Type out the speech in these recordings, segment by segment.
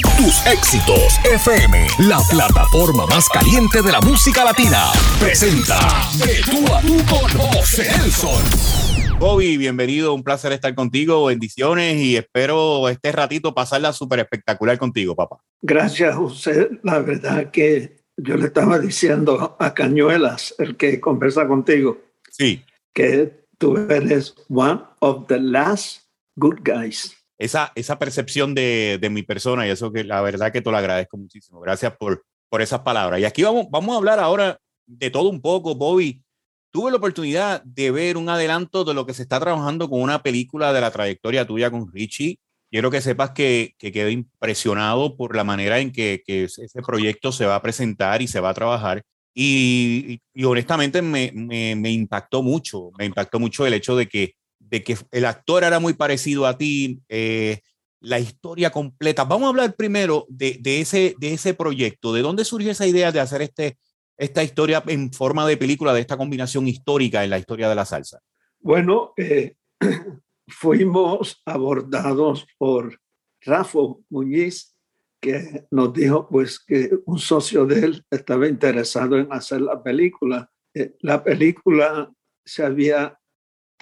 Tus éxitos FM, la plataforma más caliente de la música latina, presenta De tú a tú con José Nelson. Bobby, bienvenido, un placer estar contigo, bendiciones y espero este ratito pasarla súper espectacular contigo, papá. Gracias, José. La verdad que yo le estaba diciendo a Cañuelas, el que conversa contigo, sí. que tú eres one of the last good guys. Esa, esa percepción de, de mi persona y eso que la verdad que te lo agradezco muchísimo. Gracias por, por esas palabras. Y aquí vamos, vamos a hablar ahora de todo un poco, Bobby. Tuve la oportunidad de ver un adelanto de lo que se está trabajando con una película de la trayectoria tuya con Richie quiero que sepas que, que quedé impresionado por la manera en que, que, ese proyecto se va a presentar y se va a trabajar. Y, y, honestamente me, me, me, impactó mucho, me impactó mucho el hecho de que, de que el actor era muy parecido a ti, eh, la historia completa. Vamos a hablar primero de, ese, de ese proyecto, de dónde surgió esa idea de hacer este, esta historia en forma de película, de esta combinación histórica en la historia de la salsa. Bueno, eh, fuimos abordados por Rafa Muñiz, que nos dijo pues que un socio de él estaba interesado en hacer la película. Eh, la película se había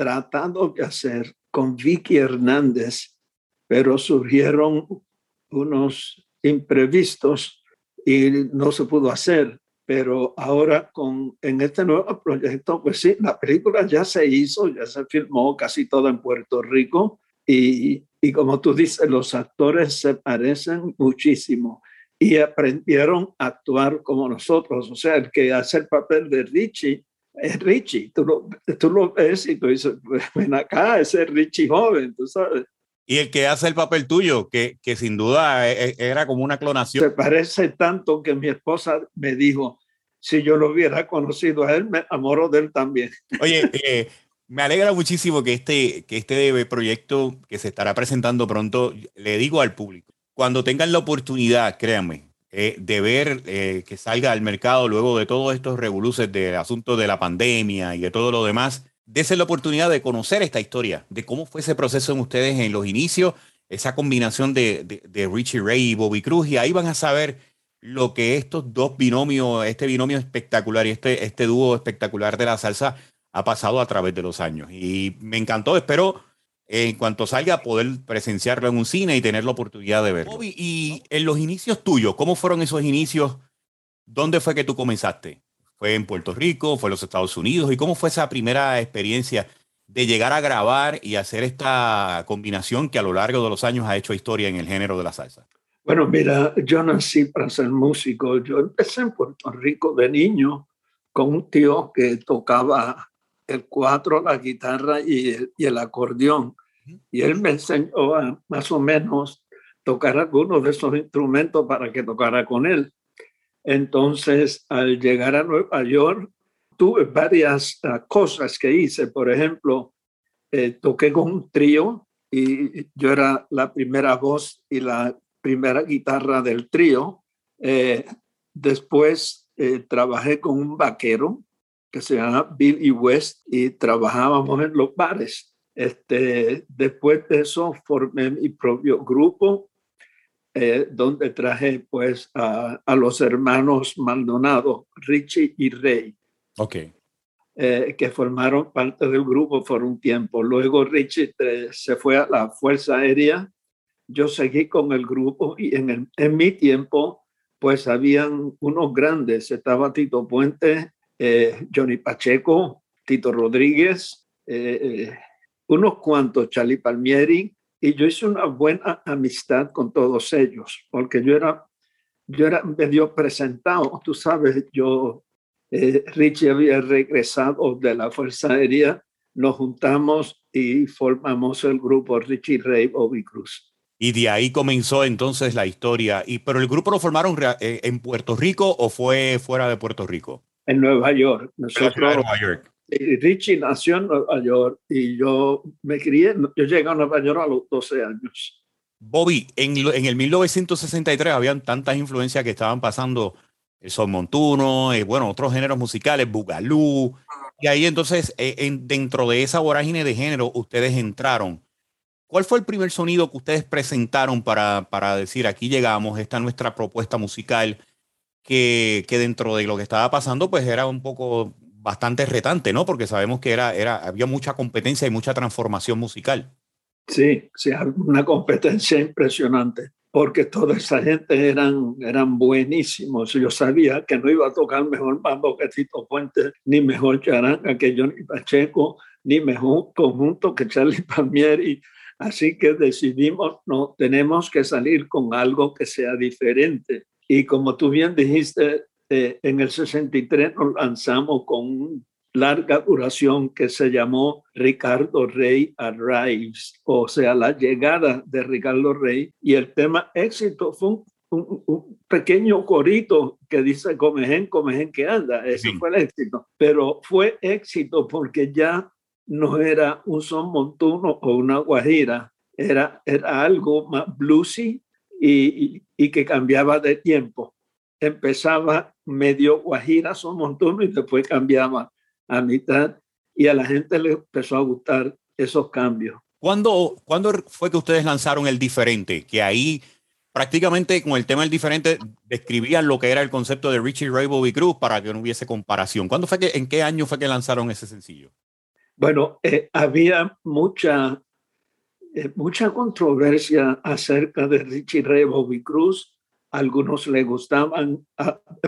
tratado de hacer con Vicky Hernández, pero surgieron unos imprevistos y no se pudo hacer. Pero ahora con, en este nuevo proyecto, pues sí, la película ya se hizo, ya se filmó casi todo en Puerto Rico y, y como tú dices, los actores se parecen muchísimo y aprendieron a actuar como nosotros, o sea, el que hace el papel de Richie Richie, tú lo, tú lo ves y tú dices, ven acá, ese es Richie joven, tú sabes. Y el que hace el papel tuyo, que, que sin duda e, e, era como una clonación. Se parece tanto que mi esposa me dijo, si yo lo hubiera conocido a él, me enamoro de él también. Oye, eh, me alegra muchísimo que este, que este proyecto que se estará presentando pronto, le digo al público, cuando tengan la oportunidad, créanme, eh, de ver eh, que salga al mercado luego de todos estos revoluciones del asunto de la pandemia y de todo lo demás, dése la oportunidad de conocer esta historia, de cómo fue ese proceso en ustedes en los inicios, esa combinación de, de, Richie Ray y Bobby Cruz, y ahí van a saber lo que estos dos binomios, este binomio espectacular y este, este dúo espectacular de la salsa ha pasado a través de los años. Y me encantó, espero en cuanto salga poder presenciarlo en un cine y tener la oportunidad de verlo. Bobby, y en los inicios tuyos, ¿cómo fueron esos inicios? ¿Dónde fue que tú comenzaste? ¿Fue en Puerto Rico? ¿Fue en los Estados Unidos? ¿Y cómo fue esa primera experiencia de llegar a grabar y hacer esta combinación que a lo largo de los años ha hecho historia en el género de la salsa? Bueno, mira, yo nací para ser músico. Yo empecé en Puerto Rico de niño con un tío que tocaba el cuatro, la guitarra y el, y el acordeón. Y él me enseñó a más o menos tocar algunos de esos instrumentos para que tocara con él. Entonces, al llegar a Nueva York, tuve varias uh, cosas que hice. Por ejemplo, eh, toqué con un trío y yo era la primera voz y la primera guitarra del trío. Eh, después eh, trabajé con un vaquero que se llama Billy West y trabajábamos en los bares. Este, después de eso formé mi propio grupo eh, donde traje pues a, a, los hermanos Maldonado, Richie y Rey. Ok. Eh, que formaron parte del grupo por un tiempo. Luego Richie se fue a la Fuerza Aérea. Yo seguí con el grupo y en, el, en mi tiempo pues habían unos grandes. Estaba Tito Puente, eh, Johnny Pacheco, Tito Rodríguez, unos cuantos, Charlie Palmieri, y yo hice una buena amistad con todos ellos, porque yo era, yo era medio presentado, tú sabes, yo, eh, Richie había regresado de la Fuerza Aérea, nos juntamos y formamos el grupo Richie Ray Bobby Cruz. Y de ahí comenzó entonces la historia. Y, ¿Pero el grupo lo formaron eh, en Puerto Rico o fue fuera de Puerto Rico? En Nueva York. Nosotros, Nueva York. Richie nació en Nueva York y yo me crié, yo llegué a Nueva York a los 12 años. Bobby, en, en el 1963 habían tantas influencias que estaban pasando el son montuno, eh, bueno, otros géneros musicales, bugalú, y ahí entonces eh, en, dentro de esa vorágine de género ustedes entraron. ¿Cuál fue el primer sonido que ustedes presentaron para, para decir aquí llegamos, esta es nuestra propuesta musical, que, que, dentro de lo que estaba pasando, pues era un poco bastante retante, ¿no? Porque sabemos que era, era, había mucha competencia y mucha transformación musical. Sí, sí, una competencia impresionante, porque toda esa gente eran, eran buenísimos. Yo sabía que no iba a tocar mejor mambo que Tito Fuentes, ni mejor charanga que Johnny Pacheco, ni mejor conjunto que Charlie Palmieri. Así que decidimos, no, tenemos que salir con algo que sea diferente. Y como tú bien dijiste, eh, en el 63 nos lanzamos con larga duración que se llamó Ricardo Rey Arrives, o sea, la llegada de Ricardo Rey. Y el tema éxito fue un, pequeño corito que dice Comején, Comején que anda. Ese fue el éxito. Pero fue éxito porque ya no era un son montuno o una guajira, era, era algo más bluesy y, y que cambiaba de tiempo empezaba medio guajira, son montones y después cambiaba a mitad y a la gente le empezó a gustar esos cambios. ¿Cuándo, ¿Cuándo fue que ustedes lanzaron el diferente? Que ahí prácticamente con el tema del diferente describían lo que era el concepto de Richie Ray Bobby Cruz para que no hubiese comparación. ¿Cuándo fue que, en qué año fue que lanzaron ese sencillo? Bueno, eh, había mucha, eh, mucha controversia acerca de Richie Ray Bobby Cruz algunos le gustaban.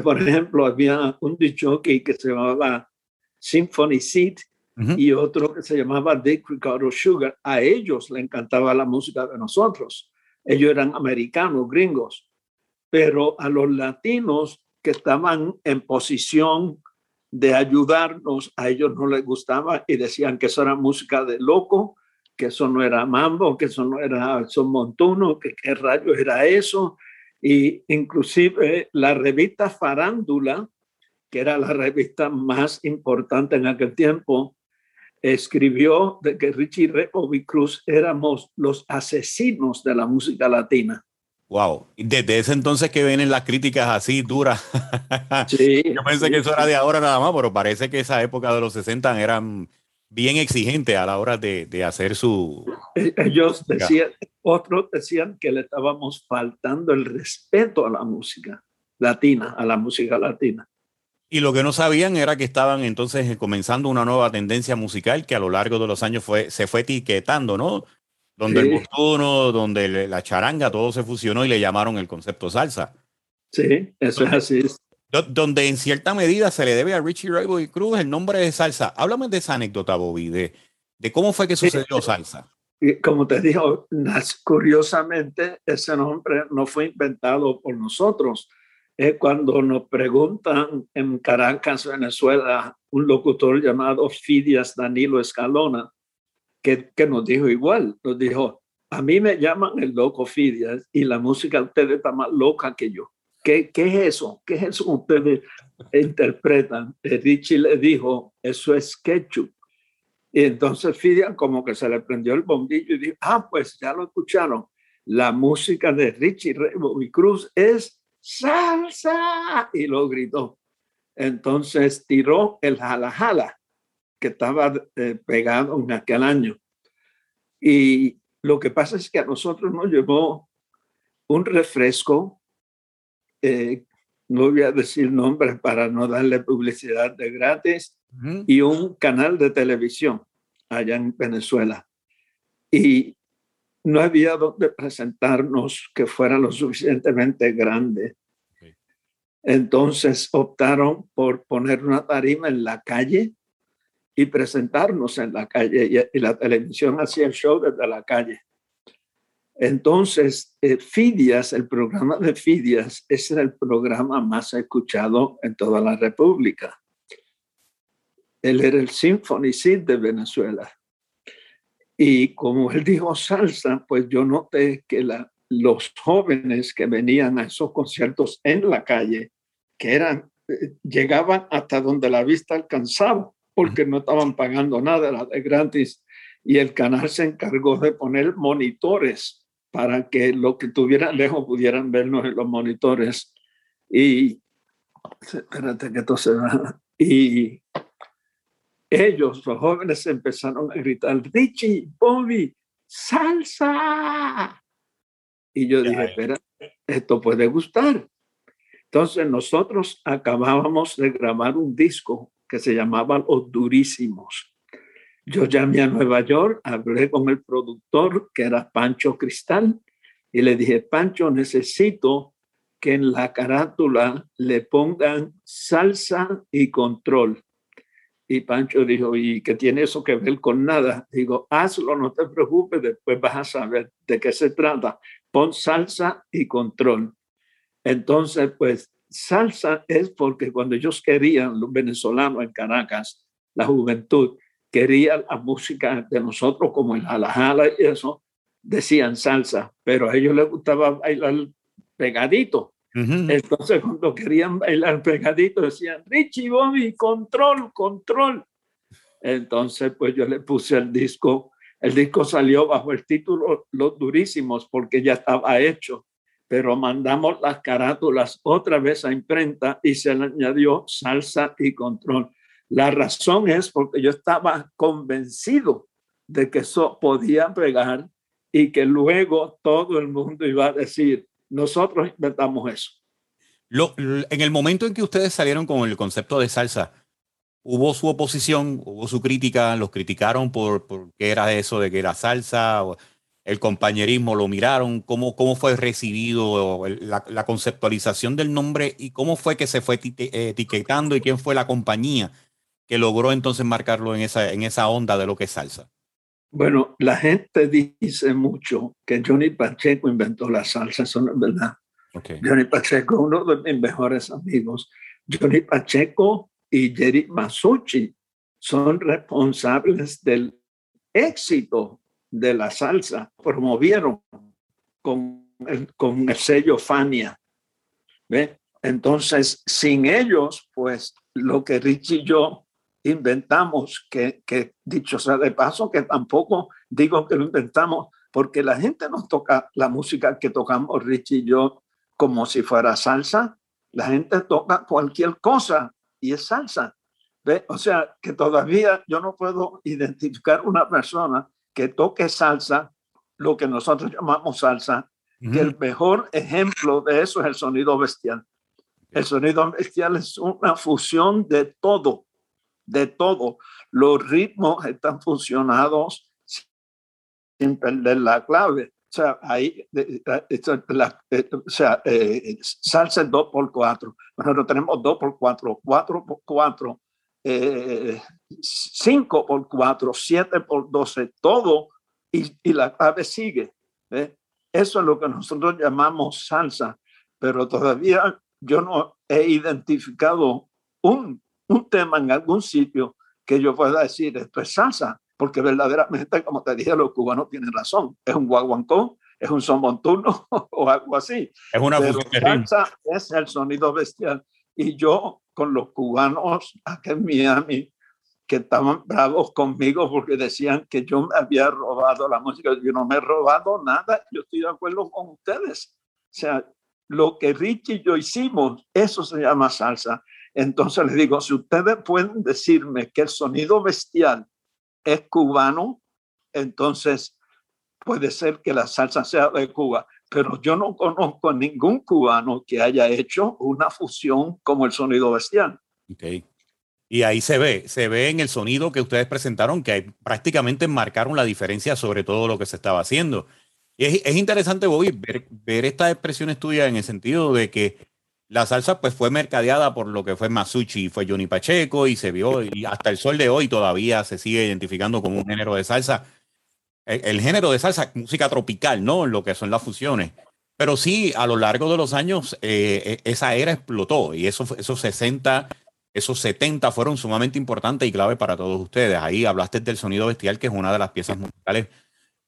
Por ejemplo, había un dicho que se llamaba Symphony Seat y otro que se llamaba Dick Ricardo Sugar. A ellos le encantaba la música de nosotros. Ellos eran americanos, gringos. Pero a los latinos que estaban en posición de ayudarnos, a ellos no les gustaba y decían que eso era música de loco, que eso no era mambo, que eso no era son montuno, que qué rayos era eso, y inclusive la revista Farándula, que era la revista más importante en aquel tiempo, escribió de que Richie Repo y Cruz éramos los asesinos de la música latina. Wow, desde ese entonces que vienen las críticas así duras. Sí, Yo pensé que eso era de ahora nada más, pero parece que esa época de los 60 eran bien exigentes a la hora de, de hacer su... Eh, ellos decían, otros decían que le estábamos faltando el respeto a la música latina, a la música latina. Y lo que no sabían era que estaban entonces comenzando una nueva tendencia musical que a lo largo de los años fue, se fue etiquetando, ¿no? Donde el montuno, donde la charanga, todo se fusionó y le llamaron el concepto salsa. Sí, eso es así. Donde en cierta medida se le debe a Richie Ray Cruz el nombre de salsa. Háblame de esa anécdota, Bobby, de, de cómo fue que sucedió salsa como te digo, curiosamente ese nombre no fue inventado por nosotros. Es cuando nos preguntan en Caracas, Venezuela, un locutor llamado Fidias Danilo Escalona, que, que nos dijo igual, nos dijo, a mí me llaman el loco Fidias y la música de ustedes está más loca que yo. ¿Qué, ¿Qué, es eso? ¿Qué es eso ustedes interpretan? Richie le dijo, eso es ketchup. Y entonces Fidian como que se le prendió el bombillo y dijo, ah, pues ya lo escucharon. La música de Richie y Cruz es salsa. Y lo gritó. Entonces tiró el jala jala que estaba eh, pegado en aquel año. Y lo que pasa es que a nosotros nos llevó un refresco, eh, no voy a decir nombres para no darle publicidad de gratis, y un canal de televisión allá en Venezuela. Y no había donde presentarnos que fuera lo suficientemente grande. Entonces optaron por poner una tarima en la calle y presentarnos en la calle. Y, la televisión hacía el show desde la calle. Entonces, eh, Fidias, el programa de Fidias, es el programa más escuchado en toda la República. Él era el Symphony Seed de Venezuela. Y como él dijo salsa, pues yo noté que los jóvenes que venían a esos conciertos en la calle, que eran, eh, llegaban hasta donde la vista alcanzaba, porque no estaban pagando nada, era de gratis. Y el canal se encargó de poner monitores para que lo que tuvieran lejos pudieran vernos en los monitores. Y espérate que esto se va. Y ellos, los jóvenes, empezaron a gritar, Richie, Bobby, salsa. Y yo dije, espera, esto puede gustar. Entonces nosotros acabábamos de grabar un disco que se llamaba Los Durísimos. Yo llamé a Nueva York, hablé con el productor que era Pancho Cristal y le dije, Pancho, necesito que en la carátula le pongan salsa y control. Y Pancho dijo, ¿y qué tiene eso que ver con nada? Digo, hazlo, no te preocupes, después vas a saber de qué se trata. Pon salsa y control. Entonces, pues salsa es porque cuando ellos querían, los venezolanos en Caracas, la juventud, quería la música de nosotros como el jala y eso, decían salsa, pero a ellos les gustaba bailar pegadito. Entonces, cuando querían bailar pegadito, decían, Richie Bobby, control, control. Entonces, pues yo le puse el disco. El disco salió bajo el título Los Durísimos porque ya estaba hecho, pero mandamos las carátulas otra vez a imprenta y se le añadió salsa y control. La razón es porque yo estaba convencido de que eso podía pegar y que luego todo el mundo iba a decir, nosotros inventamos eso. en el momento en que ustedes salieron con el concepto de salsa, hubo su oposición, hubo su crítica, los criticaron por, por qué era eso de que era salsa, el compañerismo, lo miraron, cómo, cómo fue recibido la, la conceptualización del nombre y cómo fue que se fue etiquetando y quién fue la compañía que logró entonces marcarlo en esa, en esa onda de lo que es salsa. Bueno, la gente dice mucho que Johnny Pacheco inventó la salsa, eso no es verdad. Johnny Pacheco, uno de mis mejores amigos. Johnny Pacheco y Jerry Masucci son responsables del éxito de la salsa. Promovieron con el, con el sello Fania. ¿Ve? Entonces, sin ellos, pues lo que Richie y yo inventamos, que, que dicho sea de paso, que tampoco digo que lo inventamos, porque la gente nos toca la música que tocamos Richie y yo como si fuera salsa. La gente toca cualquier cosa y es salsa. ¿Ve? O sea, que todavía yo no puedo identificar una persona que toque salsa, lo que nosotros llamamos salsa, que el mejor ejemplo de eso es el sonido bestial. El sonido bestial es una fusión de todo de todo. Los ritmos están funcionados sin perder la clave. O sea, ahí, la, o sea, eh, salsa 2 por 4 Nosotros tenemos 2 por 4 4 por 4 eh, 5 por 4 7 por 12, todo, y, y la clave sigue. ¿eh? Eso es lo que nosotros llamamos salsa, pero todavía yo no he identificado un un tema en algún sitio que yo pueda decir esto es salsa, porque verdaderamente, como te dije, los cubanos tienen razón. Es un guaguancó, es un son montuno o algo así. Es una Pero salsa es el sonido bestial. Y yo con los cubanos aquí en Miami, que estaban bravos conmigo porque decían que yo me había robado la música. Yo no me he robado nada, yo estoy de acuerdo con ustedes. O sea, lo que Richie y yo hicimos, eso se llama salsa. Entonces les digo, si ustedes pueden decirme que el sonido bestial es cubano, entonces puede ser que la salsa sea de Cuba, pero yo no conozco a ningún cubano que haya hecho una fusión como el sonido bestial. Okay. Y ahí se ve, se ve en el sonido que ustedes presentaron que prácticamente marcaron la diferencia sobre todo lo que se estaba haciendo. Y es, es interesante, Bobby, ver, ver estas expresiones tuyas en el sentido de que la salsa pues fue mercadeada por lo que fue Masucci, fue Johnny Pacheco y se vio y hasta el sol de hoy todavía se sigue identificando como un género de salsa. El, género de salsa, música tropical, ¿no? Lo que son las fusiones. Pero sí, a lo largo de los años, eh, e, esa era explotó y eso, esos 60, esos 70 fueron sumamente importantes y clave para todos ustedes. Ahí hablaste del sonido bestial, que es una de las piezas musicales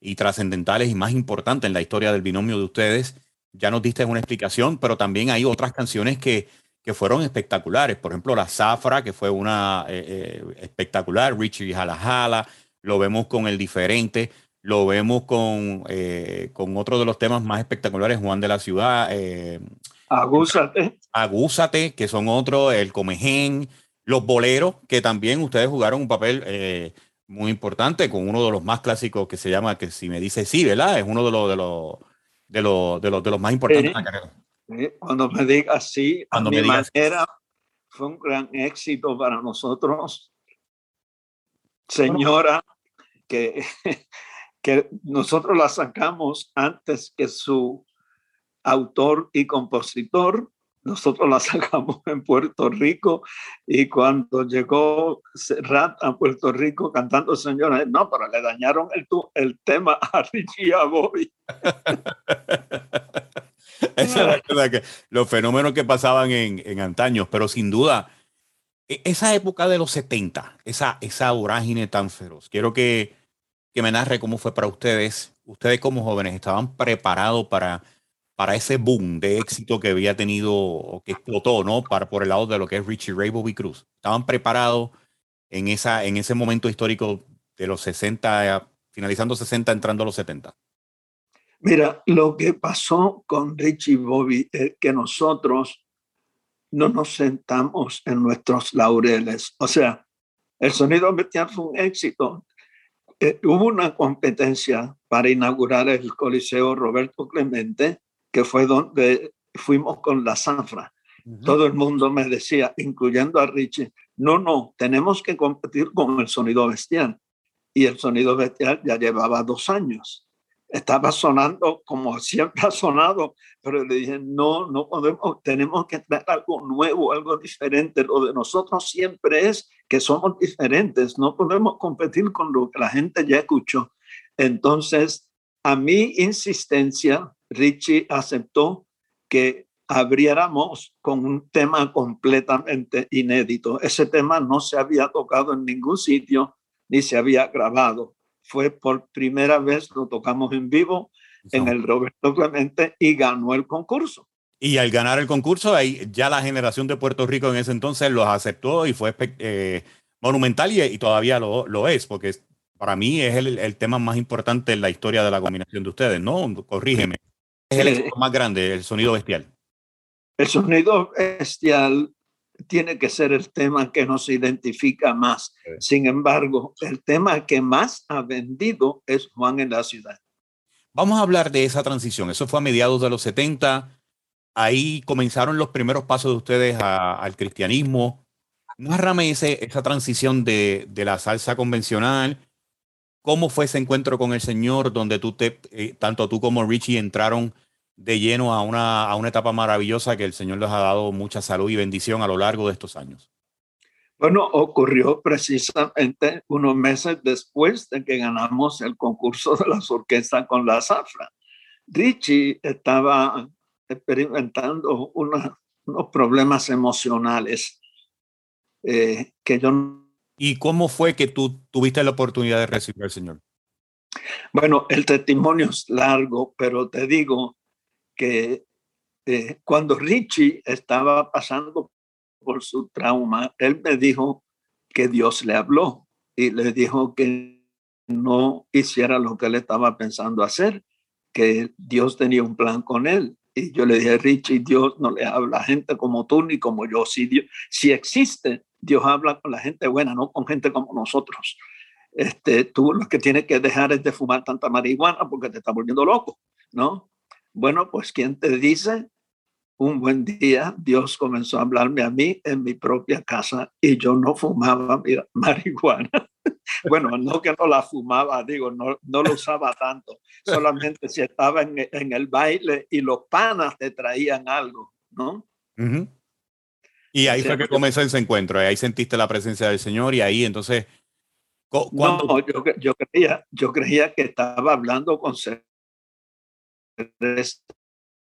y trascendentales y más importantes en la historia del binomio de ustedes ya nos diste una explicación, pero también hay otras canciones que, que fueron espectaculares. Por ejemplo, La Zafra, que fue una eh, eh, espectacular, Richie Jala Jala, lo vemos con El Diferente, lo vemos con, eh, con otro de los temas más espectaculares, Juan de la Ciudad. Agúzate. Agúzate, que son otros, El Comején, Los Boleros, que también ustedes jugaron un papel muy importante con uno de los más clásicos que se llama que si me dice sí, ¿verdad? Es uno de los de los de los de los, de los más importantes de la carrera. Cuando me diga sí, a mi manera fue un gran éxito para nosotros. Señora, que, que nosotros la sacamos antes que su autor y compositor. Nosotros la sacamos en Puerto Rico y cuando llegó Serrat a Puerto Rico cantando Señora, no, pero le dañaron el, el tema a Richie y a Bobby. Esa es que los fenómenos que pasaban en, en antaños, pero sin duda, e, esa época de los 70, esa, esa vorágine tan feroz, quiero que, que me narre cómo fue para ustedes. Ustedes como jóvenes estaban preparados para, para ese boom de éxito que había tenido que explotó, ¿no? Para, por el lado de lo que es Richie Ray Bobby Cruz. Estaban preparados en, esa, en ese momento histórico de los 60, finalizando 60, entrando a los 70. Mira, lo que pasó con Richie Bobby es que nosotros no nos sentamos en nuestros laureles. O sea, el sonido bestial fue un éxito. Eh, hubo una competencia para inaugurar el Coliseo Roberto Clemente, que fue donde fuimos con la zafra. Todo el mundo me decía, incluyendo a Richie, no, no, tenemos que competir con el sonido bestial. Y el sonido bestial ya llevaba dos años estaba sonando como siempre ha sonado, pero le dije, no, no podemos, tenemos que traer algo nuevo, algo diferente. Lo de nosotros siempre es que somos diferentes, no podemos competir con lo que la gente ya escuchó. Entonces, a mi insistencia, Richie aceptó que abriéramos con un tema completamente inédito. Ese tema no se había tocado en ningún sitio ni se había grabado fue por primera vez, lo tocamos en vivo en el Roberto Clemente y ganó el concurso. Y al ganar el concurso, ahí ya la generación de Puerto Rico en ese entonces los aceptó y fue eh, monumental y, todavía lo, lo, es, porque para mí es el, el, tema más importante en la historia de la combinación de ustedes, ¿no? Corrígeme. Es el éxito más grande, el sonido bestial. El sonido bestial tiene que ser el tema que nos identifica más. Sin embargo, el tema que más ha vendido es Juan en la ciudad. Vamos a hablar de esa transición. Eso fue a mediados de los 70. Ahí comenzaron los primeros pasos de ustedes al cristianismo. Nárrame ese, esa transición de, de, la salsa convencional. ¿Cómo fue ese encuentro con el Señor donde tú te, eh, tanto tú como Richie entraron de lleno a una, a una etapa maravillosa que el Señor les ha dado mucha salud y bendición a lo largo de estos años? Bueno, ocurrió precisamente unos meses después de que ganamos el concurso de las orquestas con la zafra. Richie estaba experimentando unos problemas emocionales eh, que yo... ¿Y cómo fue que tú tuviste la oportunidad de recibir al Señor? Bueno, el testimonio es largo, pero te digo, que eh, cuando Richie estaba pasando por su trauma, él me dijo que Dios le habló y le dijo que no hiciera lo que él estaba pensando hacer, que Dios tenía un plan con él. Y yo le dije, Richie, Dios no le habla a gente como tú ni como yo. Si, Dios, si existe, Dios habla con la gente buena, no con gente como nosotros. Este, tú lo que tienes que dejar es de fumar tanta marihuana porque te está volviendo loco, ¿no? Bueno, pues ¿quién te dice? Un buen día Dios comenzó a hablarme a mí en mi propia casa y yo no fumaba marihuana. bueno, no que no la fumaba, digo, no, no lo usaba tanto, solamente si estaba en, el baile y los panas te traían algo, ¿no? Y ahí fue que comenzó ese encuentro, ahí sentiste la presencia del Señor y ahí entonces... No, yo, yo, creía, yo creía que estaba hablando con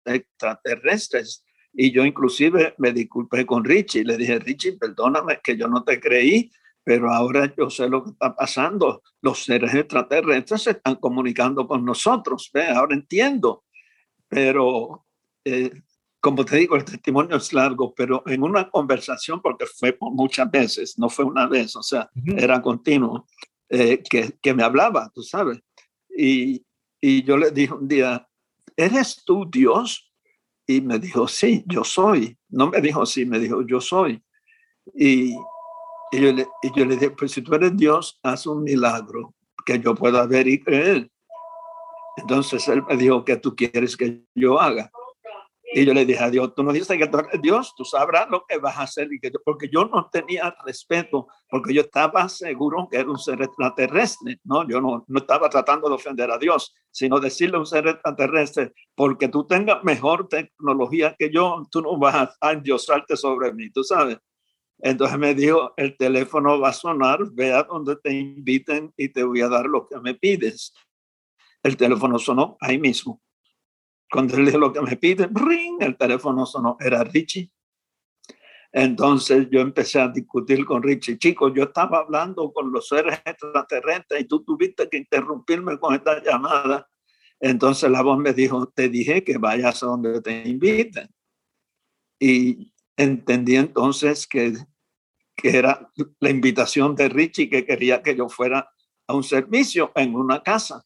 extraterrestres. Y yo inclusive me disculpé con Richie. Le dije, Richie, perdóname que yo no te creí, pero ahora yo sé lo que está pasando. Los seres extraterrestres se están comunicando con nosotros. ¿ve? Ahora entiendo. Pero, eh, como te digo, el testimonio es largo, pero en una conversación, porque fue muchas veces, no fue una vez, o sea, era continuo, eh, que, que, me hablaba, tú sabes. Y, y yo le dije un día, ¿eres tú Dios? Y me dijo, sí, yo soy. No me dijo sí, me dijo, yo soy. Y, Y yo, le, y yo le dije, pues si tú eres Dios, haz un milagro que yo pueda ver y creer. Entonces él me dijo, ¿qué tú quieres que yo haga? Y yo le dije a Dios, tú no dices que Dios, tú sabrás lo que vas a hacer. Y que porque yo no tenía respeto, porque yo estaba seguro que era un ser extraterrestre, ¿no? Yo no, no estaba tratando de ofender a Dios, sino decirle a un ser extraterrestre, porque tú tengas mejor tecnología que yo, tú no vas a endiosarte sobre mí, tú sabes. Entonces me dijo, el teléfono va a sonar, ve a donde te inviten y te voy a dar lo que me pides. El teléfono sonó ahí mismo. Cuando él dijo lo que me pide, ring, el teléfono sonó, era Richie. Entonces yo empecé a discutir con Richie. Chicos, yo estaba hablando con los seres extraterrestres y tú tuviste que interrumpirme con esta llamada. Entonces la voz me dijo, te dije que vayas a donde te inviten. Y entendí entonces que, que era la invitación de Richie que quería que yo fuera a un servicio en una casa.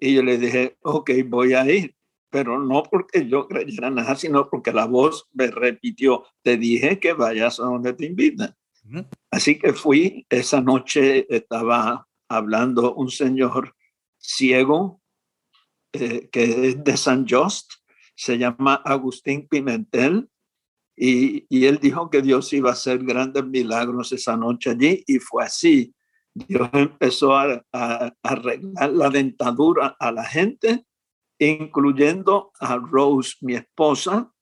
Y yo le dije, ok, voy a ir pero no porque yo creyera nada, sino porque la voz me repitió, te dije que vayas a donde te invitan. Así que fui, esa noche estaba hablando un señor ciego eh, que es de San Just, se llama Agustín Pimentel, y, y, él dijo que Dios iba a hacer grandes milagros esa noche allí, y fue así. Dios empezó a, a arreglar la dentadura a la gente incluyendo a Rose, mi esposa,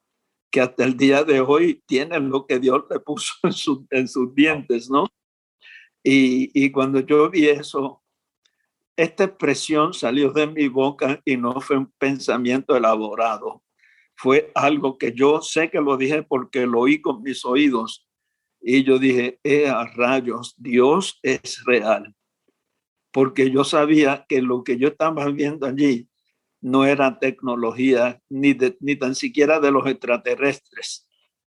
que hasta el día de hoy tiene lo que Dios le puso en, en sus dientes, ¿no? Y, y cuando yo vi eso, esta expresión salió de mi boca y no fue un pensamiento elaborado. Fue algo que yo sé que lo dije porque lo oí con mis oídos. Y yo dije, eh, a rayos, Dios es real. Porque yo sabía que lo que yo estaba viendo allí no era tecnología ni, ni tan siquiera de los extraterrestres.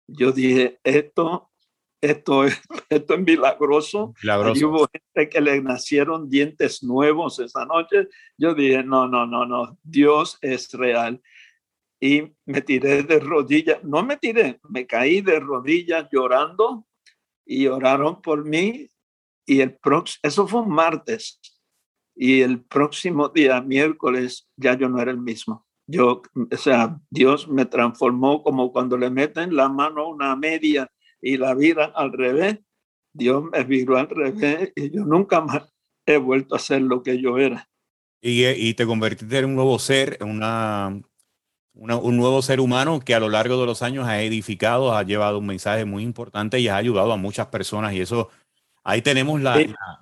Yo dije, esto, esto, es, esto es milagroso. Y hubo gente que le nacieron dientes nuevos esa noche. Yo dije, no, no, no, no, Dios es real. Y me tiré de rodillas, no me tiré, me caí de rodillas llorando y oraron por mí. Y el próximo, eso fue un martes y el próximo día, miércoles, ya yo no era el mismo. Yo, o sea, Dios me transformó como cuando le meten la mano a una media y la vida al revés. Dios me viró al revés y yo nunca más he vuelto a ser lo que yo era. Y, y te convertiste en un nuevo ser, una, un nuevo ser humano que a lo largo de los años ha edificado, ha llevado un mensaje muy importante y ha ayudado a muchas personas. Y eso, ahí tenemos la, la,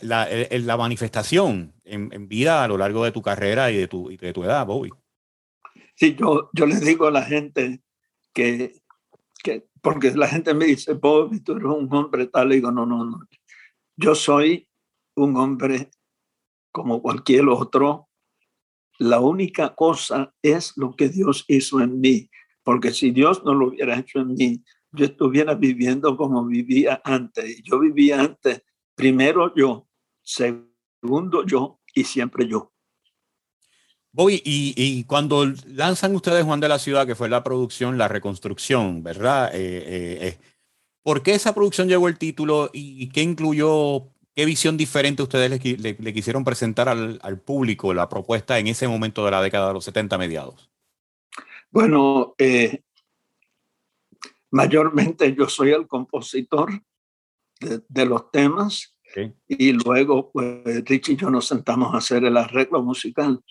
la, la, manifestación en, vida a lo largo de tu carrera y de tu, de tu edad, Bobby. Sí, yo, yo les digo a la gente que, que, porque la gente me dice, Bobby, tú eres un hombre tal, y digo, no, no, no. Yo soy un hombre como cualquier otro. La única cosa es lo que Dios hizo en mí, porque si Dios no lo hubiera hecho en mí, yo estuviera viviendo como vivía antes. Yo vivía antes Primero yo, segundo yo y siempre yo. Voy, y, cuando lanzan ustedes Juan de la Ciudad, que fue la producción, la reconstrucción, ¿verdad? Eh, eh, eh, ¿Por qué esa producción llegó el título y qué incluyó, qué visión diferente ustedes le, quisieron presentar al, al, público, la propuesta en ese momento de la década de los 70 mediados? Bueno, mayormente yo soy el compositor de, los temas y luego pues Richie y yo nos sentamos a hacer el arreglo musical.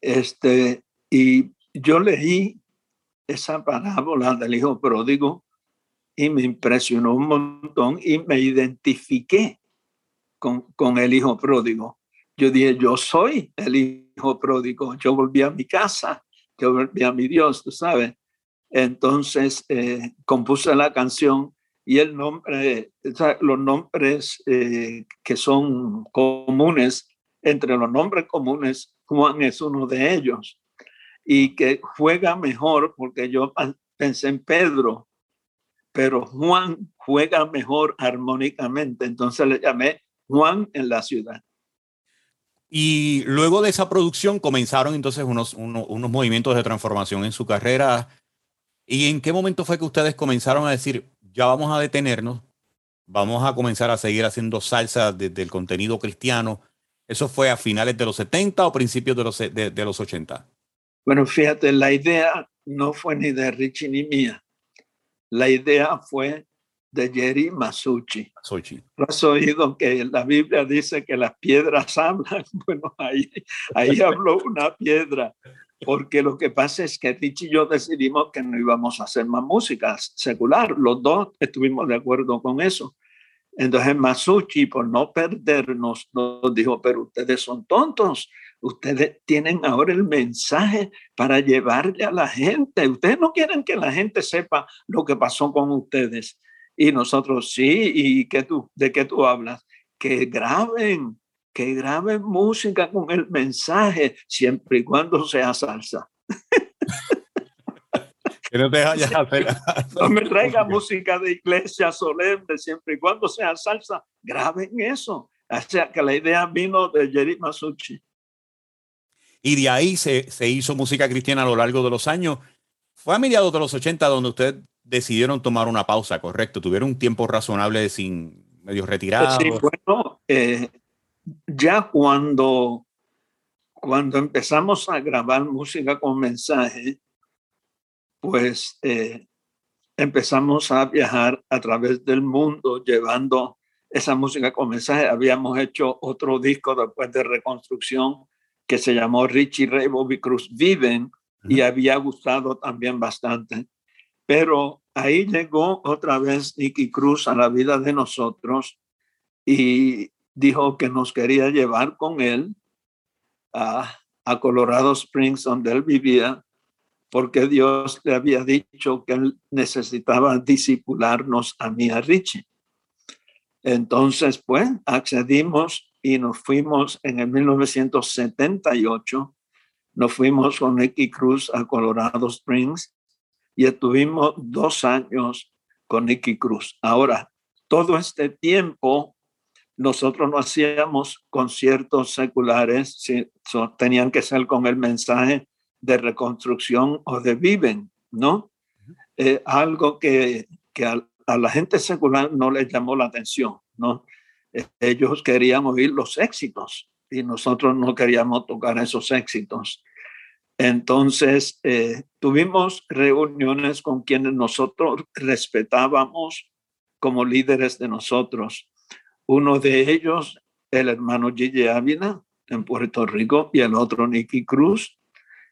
Este, y yo leí esa parábola del hijo pródigo y me impresionó un montón y me identifiqué con, con el hijo pródigo. Yo dije, yo soy el hijo pródigo, yo volví a mi casa, yo volví a mi Dios, tú sabes. Entonces eh, compuse la canción y el nombre, los nombres eh, que son comunes, entre los nombres comunes, Juan es uno de ellos, y que juega mejor, porque yo pensé en Pedro, pero Juan juega mejor armónicamente, entonces le llamé Juan en la ciudad. Y luego de esa producción comenzaron entonces unos, unos, unos movimientos de transformación en su carrera. ¿Y en qué momento fue que ustedes comenzaron a decir, ya vamos a detenernos, vamos a comenzar a seguir haciendo salsa desde el contenido cristiano. ¿Eso fue a finales de los 70 o principios de los, de, los 80? Bueno, fíjate, la idea no fue ni de Richie ni mía. La idea fue de Jerry Masucci. Masucci. has oído que la Biblia dice que las piedras hablan? Bueno, ahí, ahí habló una piedra porque lo que pasa es que Rich y yo decidimos que no íbamos a hacer más música secular. Los dos estuvimos de acuerdo con eso. Entonces Masucci, por no perdernos, nos dijo, pero ustedes son tontos, ustedes tienen ahora el mensaje para llevarle a la gente. Ustedes no quieren que la gente sepa lo que pasó con ustedes. Y nosotros sí, ¿y qué tú, de qué tú hablas? Que graben, que graben música con el mensaje, siempre y cuando sea salsa. Que no, te vayas a no me traiga música de iglesia solemne, siempre y cuando sea salsa, graben eso. O sea que la idea vino de Jerry Masucci. Y de ahí se, se, hizo música cristiana a lo largo de los años. Fue a mediados de los 80 donde ustedes decidieron tomar una pausa, ¿correcto? Tuvieron un tiempo razonable sin medio retirado. Sí, bueno, eh, ya cuando, cuando empezamos a grabar música con mensaje, pues eh, empezamos a viajar a través del mundo llevando esa música con mensaje. Habíamos hecho otro disco después de reconstrucción que se llamó Richie Ray Bobby Cruz Viven y había gustado también bastante. Pero ahí llegó otra vez Nicky Cruz a la vida de nosotros y dijo que nos quería llevar con él a, Colorado Springs, donde él vivía, porque Dios le había dicho que él necesitaba disipularnos a mí, a Richie. Entonces, pues, accedimos y nos fuimos en el 1978, nos fuimos con Nicky Cruz a Colorado Springs y estuvimos dos años con Nicky Cruz. Ahora, todo este tiempo nosotros no hacíamos conciertos seculares, tenían que ser con el mensaje de reconstrucción o de viven, ¿no? Eh, algo que, que a, la gente secular no les llamó la atención, ¿no? Eh, ellos querían oír los éxitos y nosotros no queríamos tocar esos éxitos. Entonces, eh, tuvimos reuniones con quienes nosotros respetábamos como líderes de nosotros. Uno de ellos, el hermano Gigi Ávila en Puerto Rico y el otro Nicky Cruz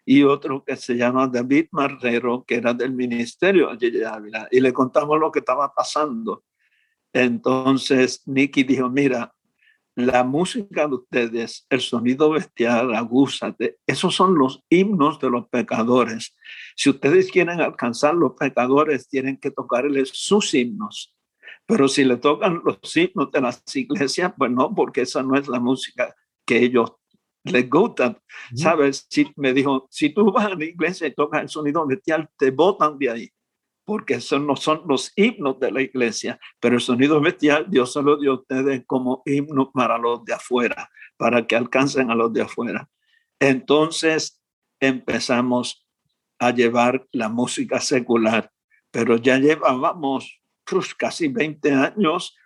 y otro que se llama David Marrero, que era del ministerio de Gigi Ávila. Y le contamos lo que estaba pasando. Entonces Nicky dijo, mira, la música de ustedes, el sonido bestial, agúzate, esos son los himnos de los pecadores. Si ustedes quieren alcanzar los pecadores, tienen que tocarles sus himnos. Pero si le tocan los himnos de las iglesias, pues no, porque esa no es la música que ellos les gusta. ¿Sabes? Si, me dijo, si tú vas a la iglesia y tocas el sonido bestial, te botan de ahí porque esos no son los himnos de la iglesia, pero el sonido bestial Dios se lo dio a ustedes como himno para los de afuera, para que alcancen a los de afuera. Entonces empezamos a llevar la música secular, pero ya llevábamos casi 20 años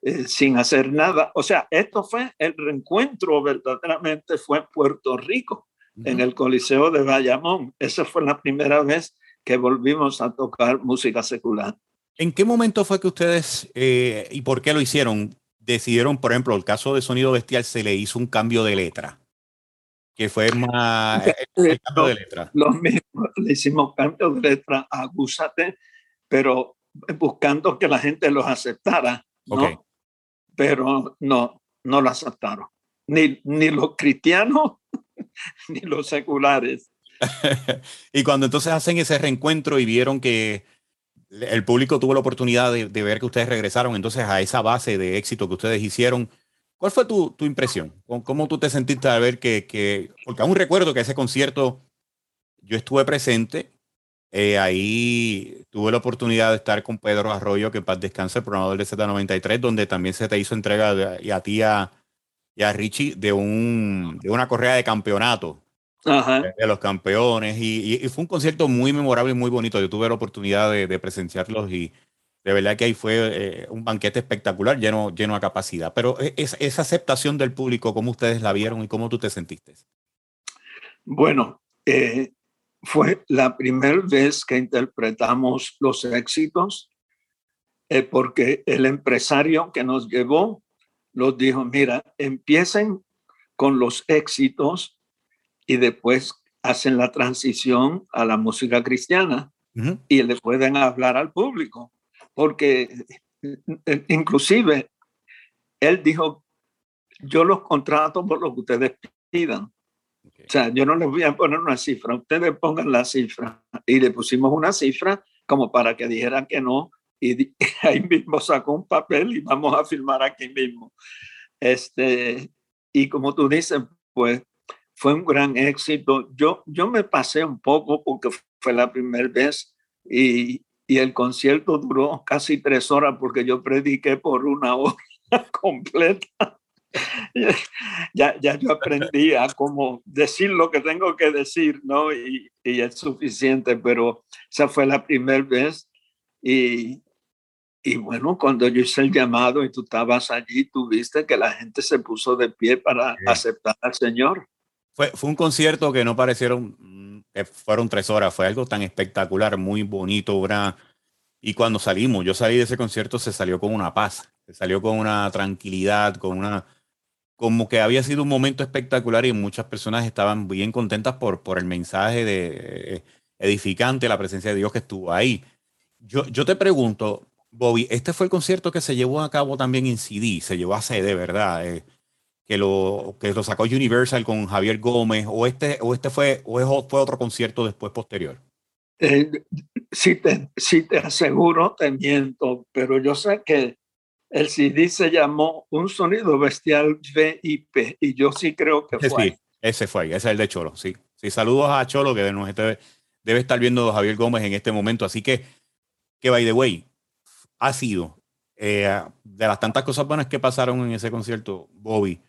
eh, sin hacer nada. O sea, esto fue el reencuentro verdaderamente fue en Puerto Rico, en el Coliseo de Bayamón. Esa fue la primera vez que volvimos a tocar música secular. ¿En qué momento fue que ustedes, eh, y por qué lo hicieron, decidieron, por ejemplo, el caso de Sonido Bestial, se le hizo un cambio de letra? Que fue más... El cambio de letra. Lo mismo, le hicimos cambio de letra a Gúsate, pero buscando que la gente los aceptara, ¿no? Pero no, no lo aceptaron. Ni, ni los cristianos, ni los seculares. y cuando entonces hacen ese reencuentro y vieron que el público tuvo la oportunidad de, ver que ustedes regresaron entonces a esa base de éxito que ustedes hicieron, ¿cuál fue tu, tu impresión? ¿Cómo tú te sentiste al ver que, que, porque aún recuerdo que ese concierto yo estuve presente, eh, ahí tuve la oportunidad de estar con Pedro Arroyo, que paz descanse, el programador de Z93, donde también se te hizo entrega y a ti y a Richie de, un, de una correa de campeonato de los campeones. Y, fue un concierto muy memorable y muy bonito. Yo tuve la oportunidad de, presenciarlos y De verdad que ahí fue eh, un banquete espectacular, lleno, lleno a capacidad. Pero e, es, esa aceptación del público, ¿cómo ustedes la vieron y cómo tú te sentiste? Bueno, eh, fue la primera vez que interpretamos los éxitos, eh, porque el empresario que nos llevó nos dijo, mira, empiecen con los éxitos y después hacen la transición a la música cristiana y le pueden hablar al público, porque eh, inclusive él dijo, yo los contrato por lo que ustedes pidan. O sea, yo no les voy a poner una cifra, ustedes pongan la cifra. Y le pusimos una cifra como para que dijeran que no. Y ahí mismo sacó un papel y vamos a firmar aquí mismo. Este, y como tú dices, pues fue un gran éxito. Yo, yo me pasé un poco porque fue la primera vez y, y el concierto duró casi tres horas porque yo prediqué por una hora completa. ya, ya yo aprendí a cómo decir lo que tengo que decir, ¿no? Y, y es suficiente, pero esa fue la primera vez. Y, y bueno, cuando yo hice el llamado y tú estabas allí, tú viste que la gente se puso de pie para aceptar al Señor. Fue, fue un concierto que no parecieron, mm, que fueron tres horas, fue algo tan espectacular, muy bonito, Y cuando salimos, yo salí de ese concierto, se salió con una paz, se salió con una tranquilidad, con una, como que había sido un momento espectacular y muchas personas estaban bien contentas por, por el mensaje de eh, edificante, la presencia de Dios que estuvo ahí. Yo, yo te pregunto, Bobby, este fue el concierto que se llevó a cabo también en CD, se llevó a CD, ¿verdad? Eh, que lo, que lo sacó Universal con Javier Gómez, o este, o este fue, o fue otro concierto después posterior. Eh, sí, te, sí te aseguro, te miento, pero yo sé que el CD se llamó Un Sonido Bestial VIP y yo sí creo que fue. Sí, ese fue, ese es el de Cholo, sí. Sí, saludos a Cholo que nos debe, debe estar viendo Javier Gómez en este momento, así que, que by the way, ha sido eh, de las tantas cosas buenas que pasaron en ese concierto, Bobby,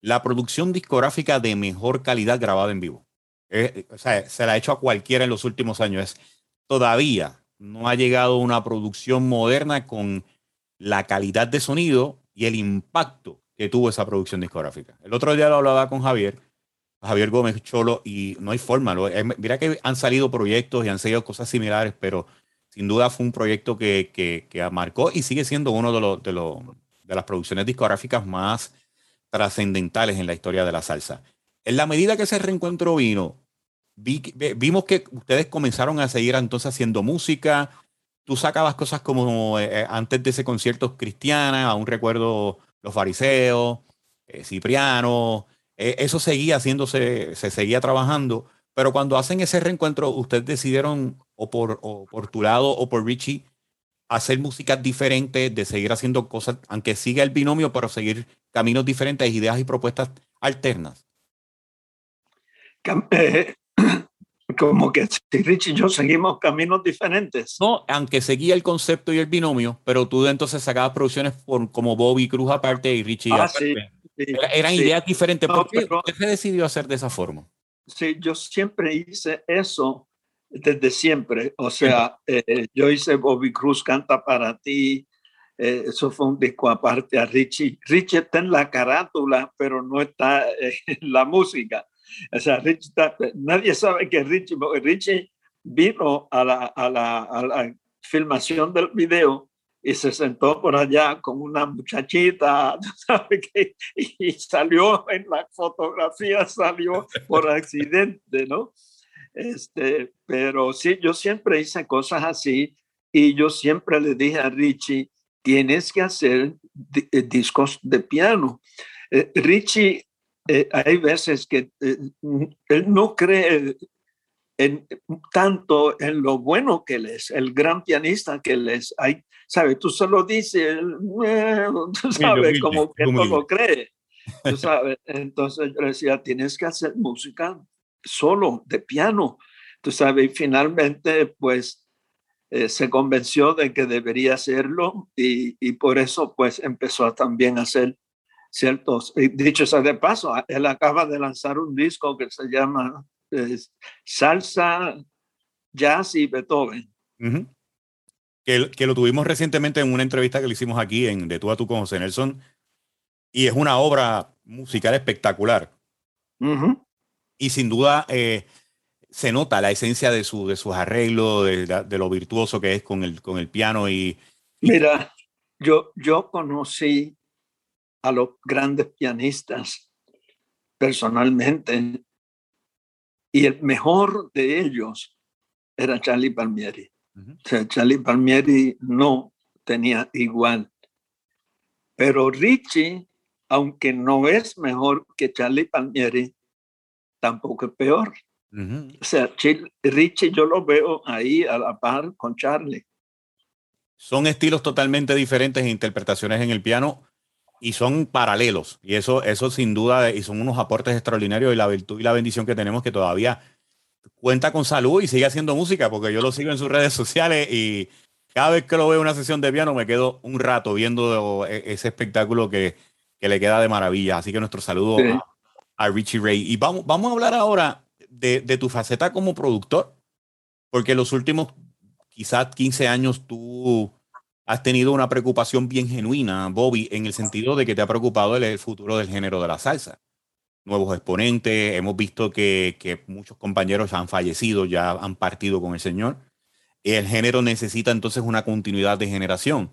la producción discográfica de mejor calidad grabada en vivo. Eh, o sea, se la ha hecho a cualquiera en los últimos años. todavía no ha llegado una producción moderna con la calidad de sonido y el impacto que tuvo esa producción discográfica. El otro día lo hablaba con Javier, Javier Gómez Cholo, y no hay forma. Eh, mira que han salido proyectos y han salido cosas similares, pero sin duda fue un proyecto que, que, marcó y sigue siendo uno de, los, de las producciones discográficas más trascendentales en la historia de la salsa. En la medida que ese reencuentro vino, vimos que ustedes comenzaron a seguir entonces haciendo música. Tú sacabas cosas como eh, eh, antes de ese concierto cristiana, aún recuerdo los fariseos, eh, Cipriano, eso seguía haciéndose, se seguía trabajando, pero cuando hacen ese reencuentro, ustedes decidieron, o por, o por tu lado o por Richie, hacer música diferente, de seguir haciendo cosas, aunque siga el binomio, pero seguir caminos diferentes, ideas y propuestas alternas? como que si Richie y yo seguimos caminos diferentes. No, aunque seguía el concepto y el binomio, pero tú entonces sacabas producciones por, como Bobby Cruz aparte y Richie ah, aparte. eran ideas diferentes. ¿Por qué, se decidió hacer de esa forma? Sí, yo siempre hice eso desde siempre. O sea, eh, yo hice Bobby Cruz canta para ti, eh, eso fue un disco aparte a Richie. Richie está en la carátula, pero no está en la música. O sea, Richie nadie sabe que Richie, Richie vino a la, a, la, a la filmación del video y se sentó por allá con una muchachita, ¿sabes qué? Y salió en la fotografía, salió por accidente, ¿no? Este, pero sí, yo siempre hice cosas así y yo siempre le dije a Richie, tienes que hacer eh, discos de piano. Eh, Richie, eh, hay veces que él no cree en, tanto en lo bueno que él es, el gran pianista que él es. Hay, ¿sabe? Tú se lo dices, tú sabes, como que no lo cree. Tú sabes, entonces yo decía, tienes que hacer música solo, de piano. Tú sabes, y finalmente, pues, eh, se convenció de que debería hacerlo y, y, por eso pues empezó también a hacer ciertos, dicho sea de paso, él acaba de lanzar un disco que se llama Salsa, Jazz y Beethoven. que, que, lo tuvimos recientemente en una entrevista que le hicimos aquí en De tú a tú con José Nelson, y es una obra musical espectacular. Y sin duda eh, se nota la esencia de, su, de sus arreglos, de, lo virtuoso que es con el, con el piano. Y, Mira, yo, yo conocí a los grandes pianistas personalmente y el mejor de ellos era Charlie Palmieri. O sea, Charlie Palmieri no tenía igual. Pero Richie, aunque no es mejor que Charlie Palmieri, tampoco es peor. O sea, Richie yo lo veo ahí a la par con Charlie. Son estilos totalmente diferentes, interpretaciones en el piano y son paralelos. Y eso, eso sin duda, y son unos aportes extraordinarios y la virtud y la bendición que tenemos que todavía cuenta con salud y sigue haciendo música, porque yo lo sigo en sus redes sociales y cada vez que lo veo en una sesión de piano me quedo un rato viendo e, ese espectáculo que, que le queda de maravilla. Así que nuestro saludo a, Richie Ray. Y vamos, vamos a hablar ahora de, de tu faceta como productor, porque los últimos quizás 15 años tú has tenido una preocupación bien genuina, Bobby, en el sentido de que te ha preocupado el, futuro del género de la salsa. Nuevos exponentes, hemos visto que, muchos compañeros han fallecido, ya han partido con el Señor. El género necesita entonces una continuidad de generación.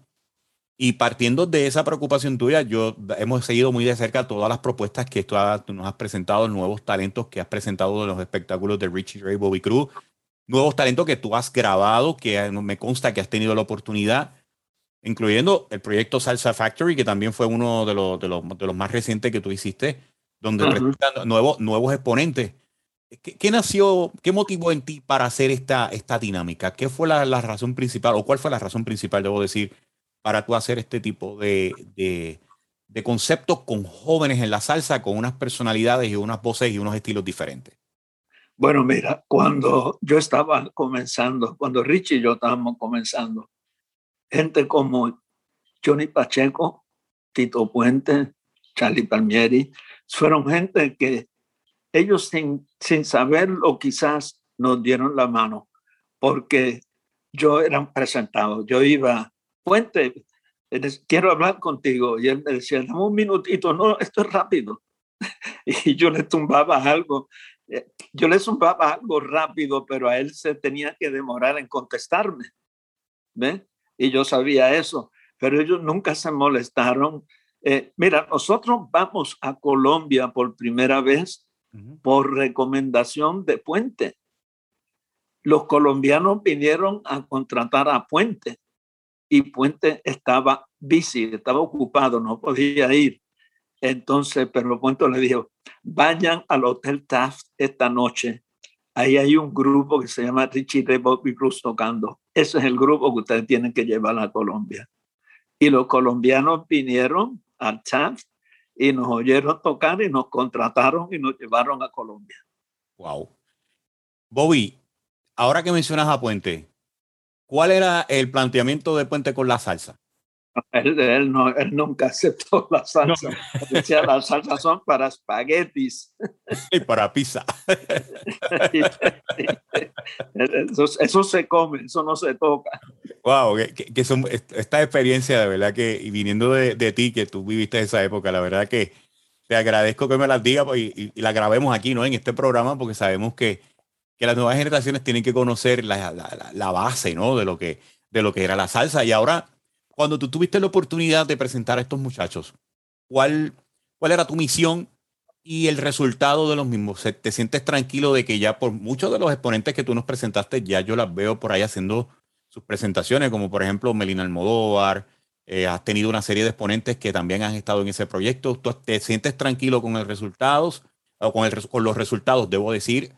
Y partiendo de esa preocupación tuya, yo hemos seguido muy de cerca todas las propuestas que tú, nos has presentado, nuevos talentos que has presentado de los espectáculos de Richie Ray Bobby Cruz, nuevos talentos que tú has grabado, que me consta que has tenido la oportunidad incluyendo el proyecto Salsa Factory, que también fue uno de los, de los, de los más recientes que tú hiciste, donde presentan nuevos, nuevos exponentes. ¿Qué, nació, qué motivó en ti para hacer esta, esta dinámica? ¿Qué fue la, la, razón principal, o cuál fue la razón principal, debo decir, para tú hacer este tipo de, de, de conceptos con jóvenes en la salsa, con unas personalidades y unas voces y unos estilos diferentes? Bueno, mira, cuando yo estaba comenzando, cuando Richie y yo estábamos comenzando, gente como Johnny Pacheco, Tito Puente, Charlie Palmieri, fueron gente que ellos sin, sin saberlo quizás nos dieron la mano, porque yo era presentado, yo iba, Puente, quiero hablar contigo, y él me decía, dame un minutito, no, esto es rápido. y yo le tumbaba algo, eh, yo le tumbaba algo rápido, pero a él se tenía que demorar en contestarme. ¿Ve? Y yo sabía eso, pero ellos nunca se molestaron. Eh, mira, nosotros vamos a Colombia por primera vez por recomendación de Puente. Los colombianos vinieron a contratar a Puente y Puente estaba busy, estaba ocupado, no podía ir. Entonces, pero Puente le dijo, vayan al Hotel Taft esta noche Ahí hay un grupo que se llama Richie Ray Bobby Cruz tocando. Ese es el grupo que ustedes tienen que llevar a Colombia. Y los colombianos vinieron al chat y nos oyeron tocar y nos contrataron y nos llevaron a Colombia. Wow. Bobby, ahora que mencionas a Puente, ¿cuál era el planteamiento de Puente con la salsa? Él, no, él nunca aceptó la salsa. Decía, las salsas son para espaguetis. Y para pizza. eso, eso, se come, eso no se toca. Wow, que, que son, esta experiencia de verdad que, y viniendo de, de, ti, que tú viviste esa época, la verdad que te agradezco que me las digas pues, y, y, la grabemos aquí, ¿no? En este programa, porque sabemos que, que las nuevas generaciones tienen que conocer la, la, la base, ¿no? De lo, que, de lo que era la salsa. Y ahora cuando tú tuviste la oportunidad de presentar a estos muchachos, ¿cuál, cuál era tu misión y el resultado de los mismos? ¿Te sientes tranquilo de que ya por muchos de los exponentes que tú nos presentaste, ya yo las veo por ahí haciendo sus presentaciones, como por ejemplo Melina Almodóvar, eh, has tenido una serie de exponentes que también han estado en ese proyecto. ¿Tú te sientes tranquilo con, los resultados, debo decir?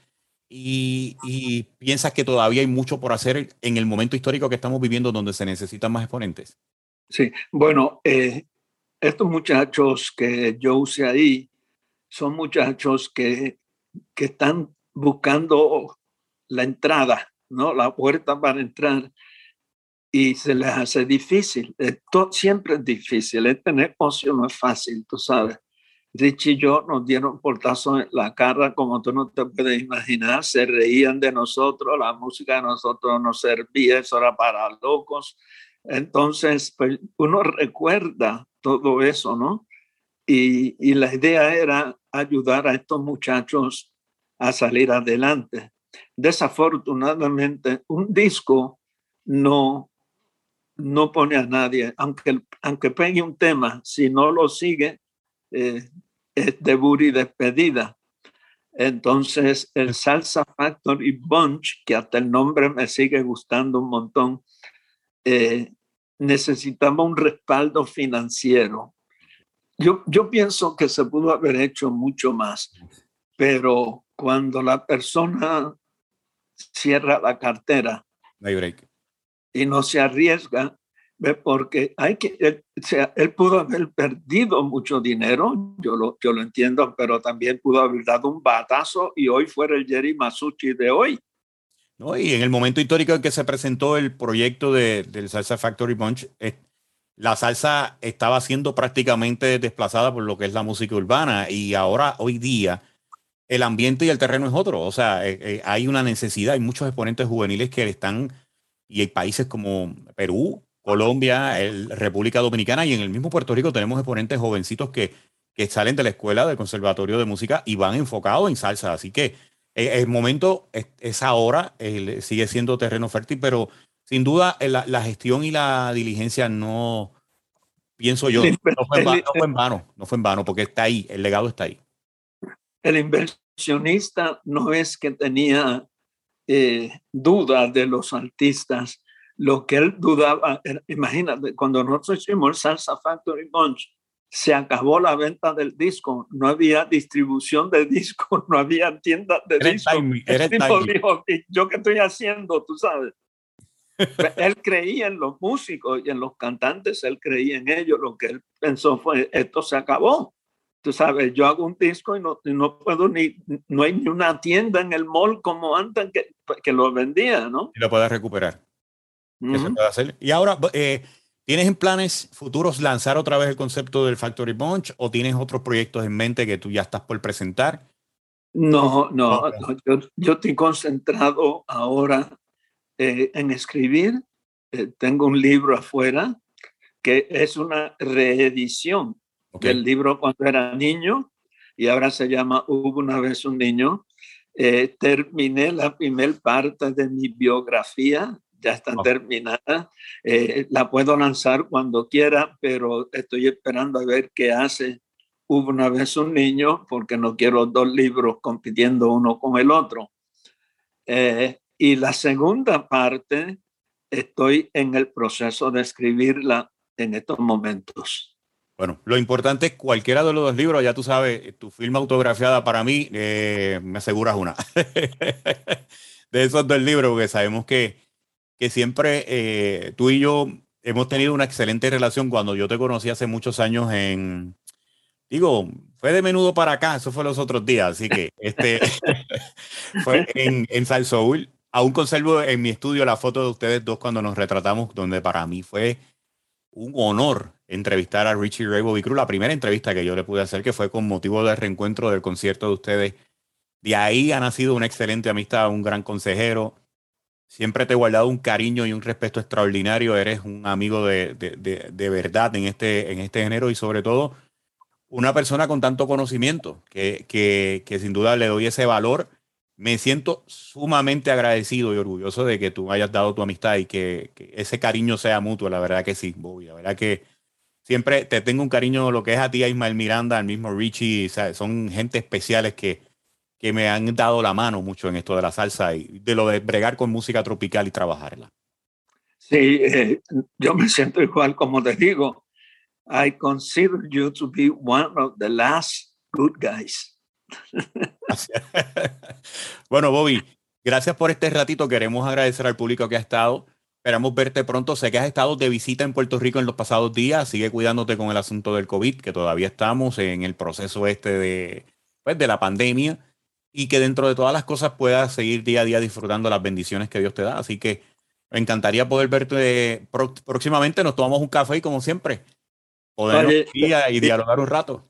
Y, y, piensas que todavía hay mucho por hacer en el momento histórico que estamos viviendo donde se necesitan más exponentes? Sí, bueno, eh, estos muchachos que yo usé ahí son muchachos que, que están buscando la entrada, ¿no? La puerta para entrar y se les hace difícil. Esto siempre es difícil. Este negocio no es fácil, tú sabes. Richie y yo nos dieron portazo en la cara, como tú no te puedes imaginar, se reían de nosotros, la música de nosotros nos servía, eso era para locos. Entonces, pues, uno recuerda todo eso, ¿no? Y, y la idea era ayudar a estos muchachos a salir adelante. Desafortunadamente, un disco no, no pone a nadie, aunque, aunque pegue un tema, si no lo sigue, eh, es debut y despedida. Entonces, el Salsa Factory Bunch, que hasta el nombre me sigue gustando un montón, eh, necesitaba un respaldo financiero. Yo, yo pienso que se pudo haber hecho mucho más, pero cuando la persona cierra la cartera y no se arriesga, porque hay que, él, sea, él pudo haber perdido mucho dinero, yo lo, yo lo entiendo, pero también pudo haber dado un batazo y hoy fuera el Jerry Masucci de hoy. No, y en el momento histórico en que se presentó el proyecto de, del Salsa Factory Bunch, eh, la salsa estaba siendo prácticamente desplazada por lo que es la música urbana y ahora, hoy día, el ambiente y el terreno es otro. O sea, eh, eh, hay una necesidad, hay muchos exponentes juveniles que están, y hay países como Perú, Colombia, el, República Dominicana y en el mismo Puerto Rico tenemos exponentes jovencitos que, que salen de la escuela del Conservatorio de Música y van enfocados en salsa. Así que eh, el momento es, ahora, sigue siendo terreno fértil, pero sin duda eh, la, gestión y la diligencia no, pienso yo, no fue, en vano, no fue en vano, porque está ahí, el legado está ahí. El inversionista no es que tenía eh, duda de los artistas, lo que él dudaba, imagínate, cuando nosotros hicimos el Salsa Factory Bunch, se acabó la venta del disco, no había distribución de disco, no había tiendas de disco. el tipo dijo, ¿yo qué estoy haciendo? Tú sabes. él creía en los músicos y en los cantantes, él creía en ellos, lo que él pensó fue, esto se acabó. Tú sabes, yo hago un disco y no, no puedo ni, no hay ni una tienda en el mall como antes que, que lo vendía, ¿no? Y lo puedes recuperar. Y ahora, eh, ¿tienes en planes futuros lanzar otra vez el concepto del Factory Bunch o tienes otros proyectos en mente que tú ya estás por presentar? No, no, yo, estoy concentrado ahora eh, en escribir. Eh, tengo un libro afuera que es una reedición del libro cuando era niño y ahora se llama Hubo una vez un niño. terminé la primera parte de mi biografía ya está terminada. Eh, la puedo lanzar cuando quiera, pero estoy esperando a ver qué hace. Hubo una vez un niño, porque no quiero dos libros compitiendo uno con el otro. Eh, y la segunda parte, estoy en el proceso de escribirla en estos momentos. Bueno, lo importante es cualquiera de los dos libros, ya tú sabes, tu firma autografiada para mí, eh, me aseguras una. de esos dos libros, porque sabemos que que siempre eh, tú y yo hemos tenido una excelente relación cuando yo te conocí hace muchos años en, digo, fue de menudo para acá, eso fue los otros días, así que este fue en, en Salsoul. Aún conservo en mi estudio la foto de ustedes dos cuando nos retratamos, donde para mí fue un honor entrevistar a Richie Ray Bobby Cruz, la primera entrevista que yo le pude hacer, que fue con motivo del reencuentro del concierto de ustedes. De ahí ha nacido una excelente amistad, un gran consejero, Siempre te he guardado un cariño y un respeto extraordinario. Eres un amigo de, verdad en este, en este género y sobre todo una persona con tanto conocimiento que, que, sin duda le doy ese valor. Me siento sumamente agradecido y orgulloso de que tú hayas dado tu amistad y que, ese cariño sea mutuo. La verdad que sí, Bobby. La verdad que siempre te tengo un cariño lo que es a ti, a Ismael Miranda, al mismo Richie. son gente especiales que, que me han dado la mano mucho en esto de la salsa y de lo de bregar con música tropical y trabajarla. Sí, eh, yo me siento igual como te digo. I consider you to be one of the last good guys. bueno, Bobby, gracias por este ratito. Queremos agradecer al público que ha estado. Esperamos verte pronto. Sé que has estado de visita en Puerto Rico en los pasados días. Sigue cuidándote con el asunto del COVID, que todavía estamos en el proceso este de, pues, de la pandemia y que dentro de todas las cosas puedas seguir día a día disfrutando las bendiciones que Dios te da. Así que me encantaría poder verte próximamente. Nos tomamos un café y como siempre, poder ir y dialogar un rato.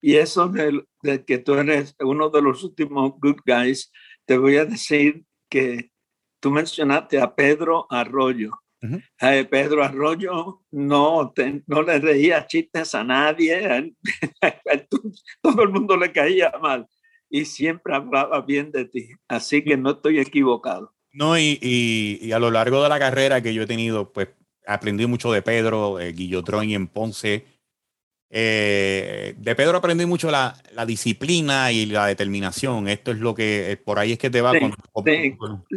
Y eso de, que tú eres uno de los últimos good guys, te voy a decir que tú mencionaste a Pedro Arroyo. Pedro Arroyo no, no le reía chistes a nadie, todo el mundo le caía mal y siempre hablaba bien de ti, así que no estoy equivocado. No, y, y, a lo largo de la carrera que yo he tenido, pues aprendí mucho de Pedro, eh, Guillotrón y en Ponce. Eh, de Pedro aprendí mucho la, la, disciplina y la determinación. Esto es lo que, eh, por ahí es que te va.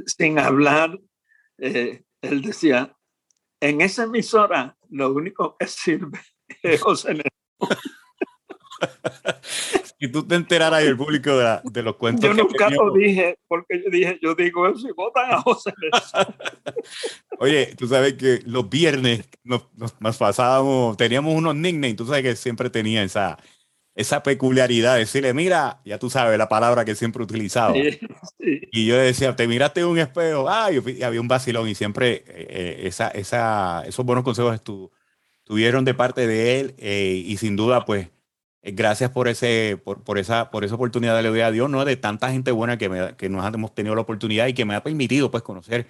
sin hablar, eh, él decía, en esa emisora lo único que sirve es José si tú te enteraras el público de, los cuentos. Yo nunca lo dije, porque yo dije, yo digo eso y votan a José Oye, tú sabes que los viernes nos, nos, pasábamos, teníamos unos nicknames, tú sabes que siempre tenía esa, esa peculiaridad de decirle, mira, ya tú sabes la palabra que siempre utilizaba. Y yo decía, te miraste en un espejo, ah, y había un vacilón y siempre eh, eh, esa, esa, esos buenos consejos tu, tuvieron de parte de él eh, y sin duda, pues, gracias por, ese, por, por, esa, por esa oportunidad, le doy a Dios, ¿no? De tanta gente buena que, me, que nos hemos tenido la oportunidad y que me ha permitido, pues, conocer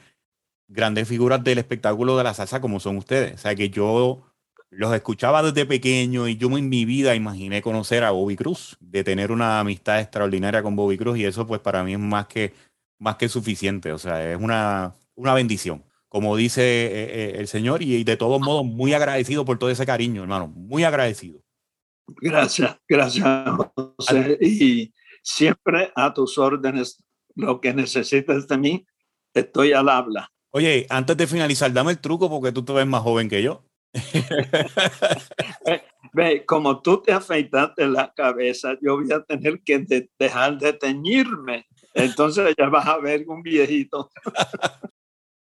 grandes figuras del espectáculo de la salsa como son ustedes. O sea, que yo los escuchaba desde pequeño y yo en mi vida imaginé conocer a Bobby Cruz, de tener una amistad extraordinaria con Bobby Cruz y eso pues para mí es más que, más que suficiente, o sea, es una, una bendición, como dice eh, eh, el Señor y, de todos modos muy agradecido por todo ese cariño, hermano, muy agradecido. Gracias, gracias José. Y siempre a tus órdenes, lo que necesites de mí, estoy al habla. Oye, antes de finalizar, dame el truco porque tú te ves más joven que yo. Ve, como tú te afeitaste la cabeza, yo voy a tener que dejar de teñirme. Entonces ya vas a ver un viejito.